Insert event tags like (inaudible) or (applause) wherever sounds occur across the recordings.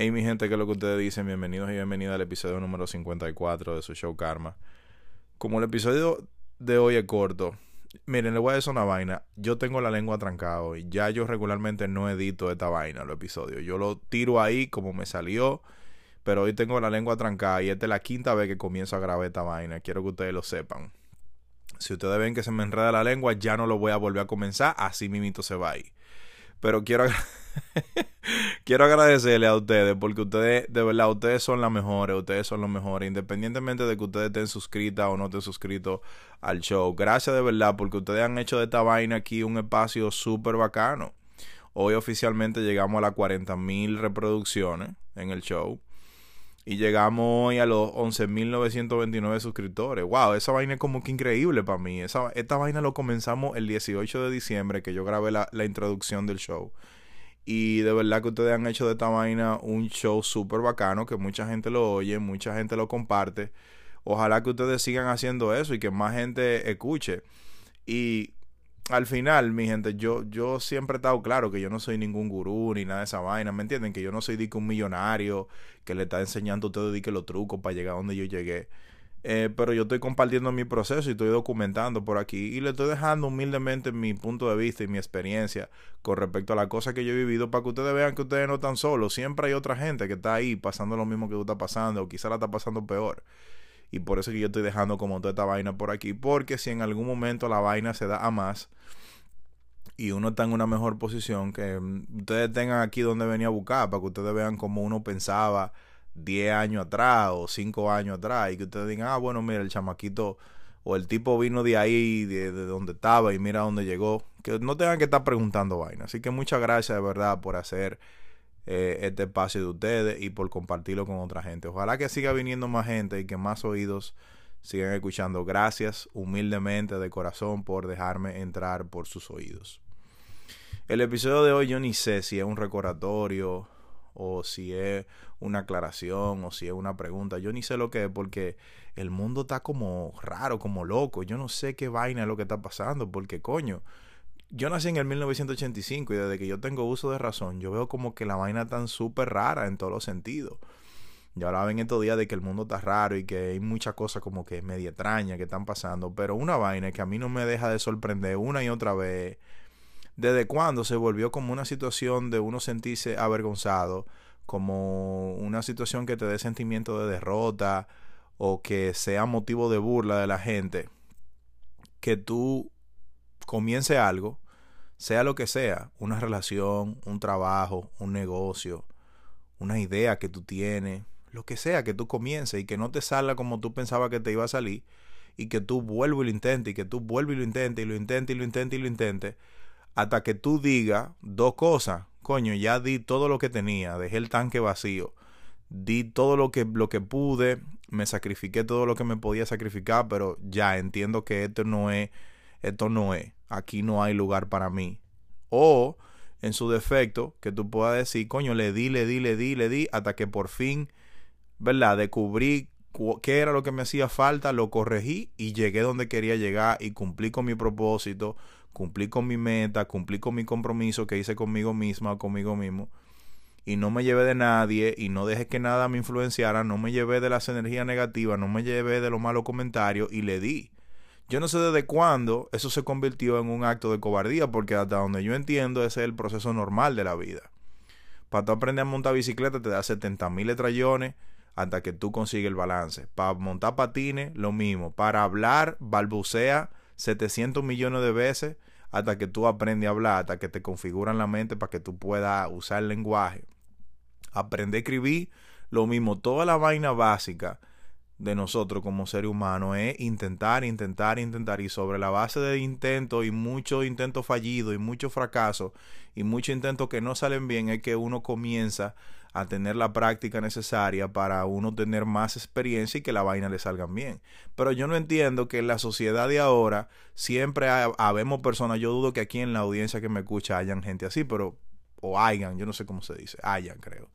Hey mi gente, ¿qué es lo que ustedes dicen? Bienvenidos y bienvenidas al episodio número 54 de su show Karma. Como el episodio de hoy es corto, miren, le voy a decir una vaina. Yo tengo la lengua trancada y ya yo regularmente no edito esta vaina, los episodios. Yo lo tiro ahí como me salió, pero hoy tengo la lengua trancada y esta es la quinta vez que comienzo a grabar esta vaina. Quiero que ustedes lo sepan. Si ustedes ven que se me enreda la lengua, ya no lo voy a volver a comenzar, así mimito se va ahí. Pero quiero, (laughs) quiero agradecerle a ustedes porque ustedes, de verdad, ustedes son las mejores, ustedes son los mejores, independientemente de que ustedes estén suscritas o no estén suscritos al show. Gracias de verdad porque ustedes han hecho de esta vaina aquí un espacio súper bacano. Hoy oficialmente llegamos a las 40 mil reproducciones en el show. Y llegamos hoy a los 11.929 suscriptores. Wow, esa vaina es como que increíble para mí. Esa, esta vaina lo comenzamos el 18 de diciembre, que yo grabé la, la introducción del show. Y de verdad que ustedes han hecho de esta vaina un show súper bacano, que mucha gente lo oye, mucha gente lo comparte. Ojalá que ustedes sigan haciendo eso y que más gente escuche. Y al final, mi gente, yo, yo siempre he estado claro que yo no soy ningún gurú ni nada de esa vaina, ¿me entienden? Que yo no soy de que un millonario que le está enseñando a ustedes de que los trucos para llegar a donde yo llegué. Eh, pero yo estoy compartiendo mi proceso y estoy documentando por aquí y le estoy dejando humildemente mi punto de vista y mi experiencia con respecto a las cosas que yo he vivido para que ustedes vean que ustedes no están solos. Siempre hay otra gente que está ahí pasando lo mismo que tú estás pasando o quizá la está pasando peor. Y por eso que yo estoy dejando como toda esta vaina por aquí. Porque si en algún momento la vaina se da a más y uno está en una mejor posición, que mm, ustedes tengan aquí donde venía a buscar, para que ustedes vean cómo uno pensaba 10 años atrás o 5 años atrás. Y que ustedes digan, ah, bueno, mira, el chamaquito o el tipo vino de ahí, de, de donde estaba y mira dónde llegó. Que no tengan que estar preguntando vaina. Así que muchas gracias de verdad por hacer eh, este espacio de ustedes y por compartirlo con otra gente. Ojalá que siga viniendo más gente y que más oídos sigan escuchando. Gracias humildemente de corazón por dejarme entrar por sus oídos. El episodio de hoy yo ni sé si es un recordatorio o si es una aclaración o si es una pregunta. Yo ni sé lo que es porque el mundo está como raro, como loco. Yo no sé qué vaina es lo que está pasando porque coño yo nací en el 1985 y desde que yo tengo uso de razón, yo veo como que la vaina tan súper rara en todos los sentidos. Yo hablaba en estos días de que el mundo está raro y que hay muchas cosas como que media extrañas que están pasando, pero una vaina que a mí no me deja de sorprender una y otra vez, desde cuando se volvió como una situación de uno sentirse avergonzado, como una situación que te dé sentimiento de derrota o que sea motivo de burla de la gente, que tú comience algo, sea lo que sea, una relación, un trabajo, un negocio, una idea que tú tienes, lo que sea que tú comiences y que no te salga como tú pensabas que te iba a salir y que tú vuelvas y lo intentes y que tú vuelvas y lo intentes y lo intentes y lo intentes y lo intentes hasta que tú digas dos cosas, coño, ya di todo lo que tenía, dejé el tanque vacío, di todo lo que, lo que pude, me sacrifiqué todo lo que me podía sacrificar, pero ya entiendo que esto no es, esto no es aquí no hay lugar para mí. O, en su defecto, que tú puedas decir, coño, le di, le di, le di, le di, hasta que por fin, ¿verdad? Descubrí qué era lo que me hacía falta, lo corregí y llegué donde quería llegar y cumplí con mi propósito, cumplí con mi meta, cumplí con mi compromiso que hice conmigo misma o conmigo mismo. Y no me llevé de nadie y no dejé que nada me influenciara, no me llevé de las energías negativas, no me llevé de los malos comentarios y le di. Yo no sé desde cuándo eso se convirtió en un acto de cobardía, porque hasta donde yo entiendo ese es el proceso normal de la vida. Para tú aprender a montar bicicleta te da 70 mil estrellones hasta que tú consigues el balance. Para montar patines, lo mismo. Para hablar, balbucea 700 millones de veces hasta que tú aprendes a hablar, hasta que te configuran la mente para que tú puedas usar el lenguaje. Aprender a escribir, lo mismo. Toda la vaina básica de nosotros como seres humanos es intentar, intentar, intentar. Y sobre la base de intentos y muchos intentos fallidos y muchos fracasos y muchos intentos que no salen bien es que uno comienza tener la práctica necesaria para uno tener más experiencia y que la vaina le salgan bien. Pero yo no entiendo que en la sociedad de ahora siempre habemos personas, yo dudo que aquí en la audiencia que me escucha hayan gente así, pero o hayan, yo no sé cómo se dice, hayan creo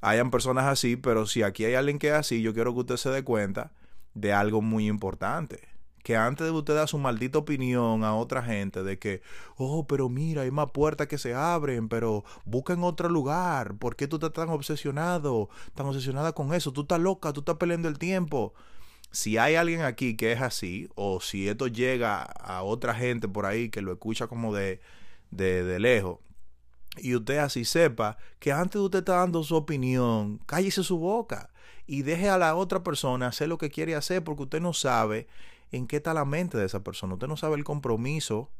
hayan personas así, pero si aquí hay alguien que es así, yo quiero que usted se dé cuenta de algo muy importante. Que antes de usted dar su maldita opinión a otra gente de que, oh, pero mira, hay más puertas que se abren, pero busquen otro lugar. ¿Por qué tú estás tan obsesionado, tan obsesionada con eso? Tú estás loca, tú estás peleando el tiempo. Si hay alguien aquí que es así, o si esto llega a otra gente por ahí que lo escucha como de, de, lejos, y usted así sepa que antes de usted está dando su opinión, cállese su boca y deje a la otra persona hacer lo que quiere hacer porque usted no sabe en qué está la mente de esa persona. Usted no sabe el compromiso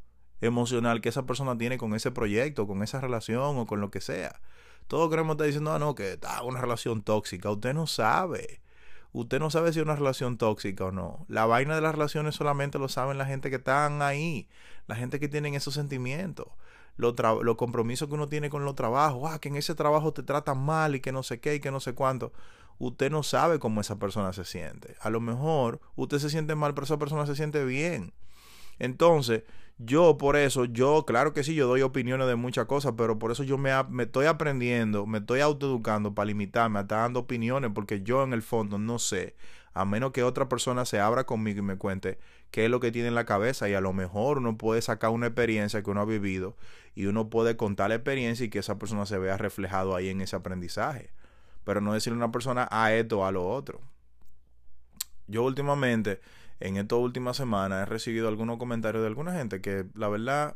emocional que esa persona tiene con ese proyecto, con esa relación o con lo que sea. Todos queremos estar diciendo, ah, no, que está una relación tóxica. Usted no sabe. Usted no sabe si es una relación tóxica o no. La vaina de las relaciones solamente lo saben la gente que están ahí, la gente que tienen esos sentimientos los, compromisos que uno tiene con los trabajos, ah, que en ese trabajo te tratan mal y que no sé qué y que no sé cuánto. Usted no sabe cómo esa persona se siente. A lo mejor usted se siente mal, pero esa persona se siente bien. Entonces, yo por eso, yo, claro que sí, yo doy opiniones de muchas cosas, pero por eso yo me, me estoy aprendiendo, me estoy autoeducando para limitarme estar dando opiniones, porque yo en el fondo no sé a menos que otra persona se abra conmigo y me cuente qué es lo que tiene en la cabeza y a lo mejor uno puede sacar una experiencia que uno ha vivido y uno puede contar la experiencia y que esa persona se vea reflejado ahí en ese aprendizaje. Pero no decirle a una persona a esto o a lo otro. Yo últimamente, en estas últimas semanas, he recibido algunos comentarios de alguna gente que la verdad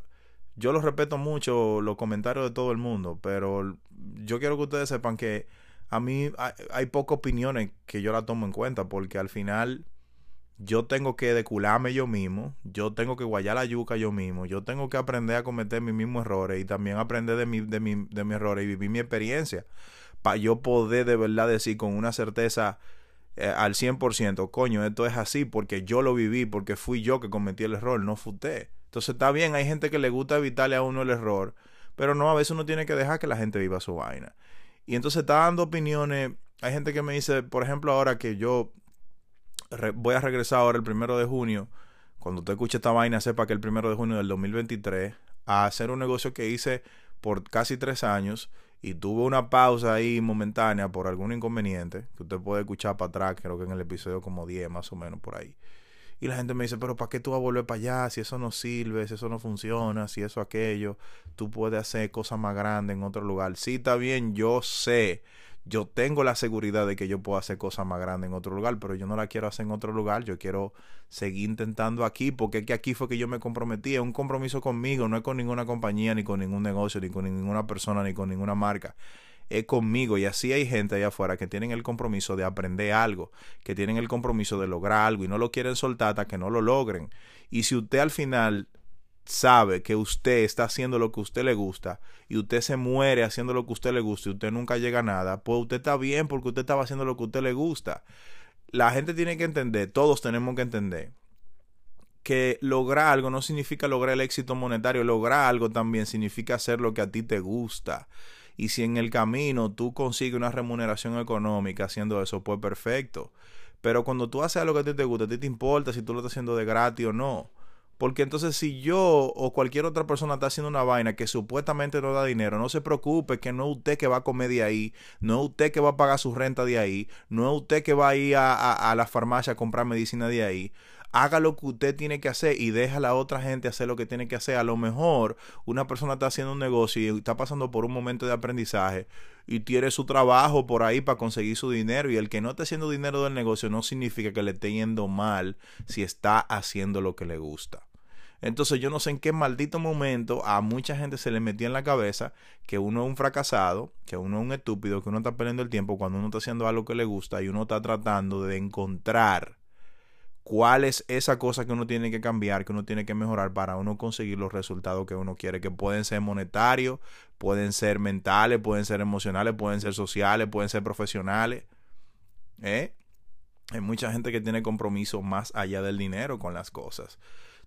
yo los respeto mucho los comentarios de todo el mundo, pero yo quiero que ustedes sepan que a mí hay, pocas opiniones que yo la tomo en cuenta porque al final yo tengo que decularme yo mismo, yo tengo que guayar la yuca yo mismo, yo tengo que aprender a cometer mis mismos errores y también aprender de, mi, de, mi, de mis errores y vivir mi experiencia para yo poder de verdad decir con una certeza eh, al 100%, coño, esto es así porque yo lo viví, porque fui yo que cometí el error, no fue. Entonces está bien, hay gente que le gusta evitarle a uno el error, pero no, a veces uno tiene que dejar que la gente viva su vaina. Y entonces está dando opiniones. Hay gente que me dice, por ejemplo, ahora que yo voy a regresar ahora el primero de junio. Cuando usted escuche esta vaina, sepa que el primero de junio del 2023, a hacer un negocio que hice por casi tres años y tuve una pausa ahí momentánea por algún inconveniente, que usted puede escuchar para atrás, creo que en el episodio como 10 más o menos por ahí. Y la gente me dice, pero ¿para qué tú vas a volver para allá? Si eso no sirve, si eso no funciona, si eso aquello, tú puedes hacer cosas más grandes en otro lugar. Sí, está bien, yo sé, yo tengo la seguridad de que yo puedo hacer cosas más grandes en otro lugar, pero yo no la quiero hacer en otro lugar, yo quiero seguir intentando aquí, porque es que aquí fue que yo me comprometí, es un compromiso conmigo, no es con ninguna compañía, ni con ningún negocio, ni con ninguna persona, ni con ninguna marca es conmigo. Y así hay gente allá afuera que tienen el compromiso de aprender algo, que tienen el compromiso de lograr algo y no lo quieren soltar hasta que no lo logren. Y si usted al final sabe que usted está haciendo lo que a usted le gusta y usted se muere haciendo lo que a usted le gusta y usted nunca llega a nada, pues usted está bien porque usted estaba haciendo lo que a usted le gusta. La gente tiene que entender, todos tenemos que entender que lograr algo no significa lograr el éxito monetario, lograr algo también significa hacer lo que a ti te gusta. Y si en el camino tú consigues una remuneración económica haciendo eso, pues perfecto. Pero cuando tú haces algo que a ti te gusta, a ti te importa si tú lo estás haciendo de gratis o no. Porque entonces si yo o cualquier otra persona está haciendo una vaina que supuestamente no da dinero, no se preocupe que no es usted que va a comer de ahí, no es usted que va a pagar su renta de ahí, no es usted que va a ir a, a la farmacia a comprar medicina de ahí haga lo que usted tiene que hacer y deja a la otra gente hacer lo que tiene que hacer. A lo mejor una persona está haciendo un negocio y está pasando por un momento de aprendizaje y tiene su trabajo por ahí para conseguir su dinero y el que no esté haciendo dinero del negocio no significa que le esté yendo mal si está haciendo lo que le gusta. Entonces yo no sé en qué maldito momento a mucha gente se le metió en la cabeza que uno es un fracasado, que uno es un estúpido, que uno está perdiendo el tiempo cuando uno está haciendo algo que le gusta y uno está tratando de encontrar cuál es esa cosa que uno tiene que cambiar, que uno tiene que mejorar para uno conseguir los resultados que uno quiere, que pueden ser monetarios, pueden ser mentales, pueden ser emocionales, pueden ser sociales, pueden ser profesionales. ¿eh? Hay mucha gente que tiene compromiso más allá del dinero con las cosas.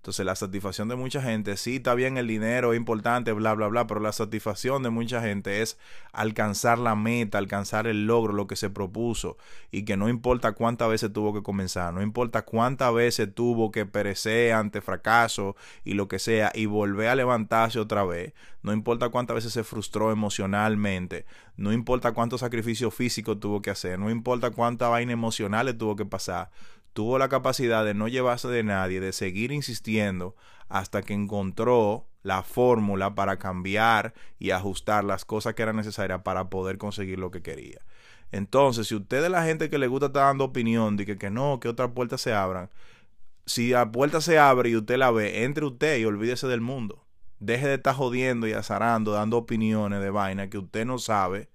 Entonces la satisfacción de mucha gente, sí, está bien el dinero, es importante, bla, bla, bla, pero la satisfacción de mucha gente es alcanzar la meta, alcanzar el logro, lo que se propuso, y que no importa cuántas veces tuvo que comenzar, no importa cuántas veces tuvo que perecer ante fracaso y lo que sea, y volver a levantarse otra vez, no importa cuántas veces se frustró emocionalmente, no importa cuánto sacrificio físico tuvo que hacer, no importa cuánta vaina emocional le tuvo que pasar, tuvo la capacidad de no llevarse de nadie, de seguir insistiendo hasta que encontró la fórmula para cambiar y ajustar las cosas que eran necesarias para poder conseguir lo que quería. Entonces, si usted es la gente que le gusta estar dando opinión que, que no, que otras puertas se abran, si la puerta se abre y usted la ve, entre usted y olvídese del mundo. Deje de estar jodiendo y azarando, dando opiniones de vaina que usted no sabe,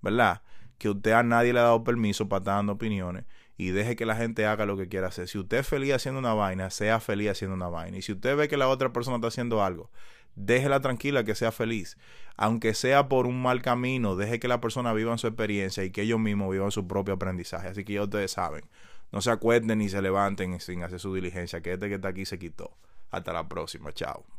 ¿verdad? Que usted a nadie le ha dado permiso para estar dando opiniones y deje que la gente haga lo que quiera hacer. Si usted es feliz haciendo una vaina, sea feliz haciendo una vaina. Y si usted ve que la otra persona está haciendo algo, déjela tranquila que sea feliz. Aunque sea por un mal camino, deje que la persona viva su experiencia y que ellos mismos vivan su propio aprendizaje. Así que ya ustedes saben, no se acuerden ni se levanten sin hacer su diligencia, que este que está aquí se quitó. Hasta la próxima, chao.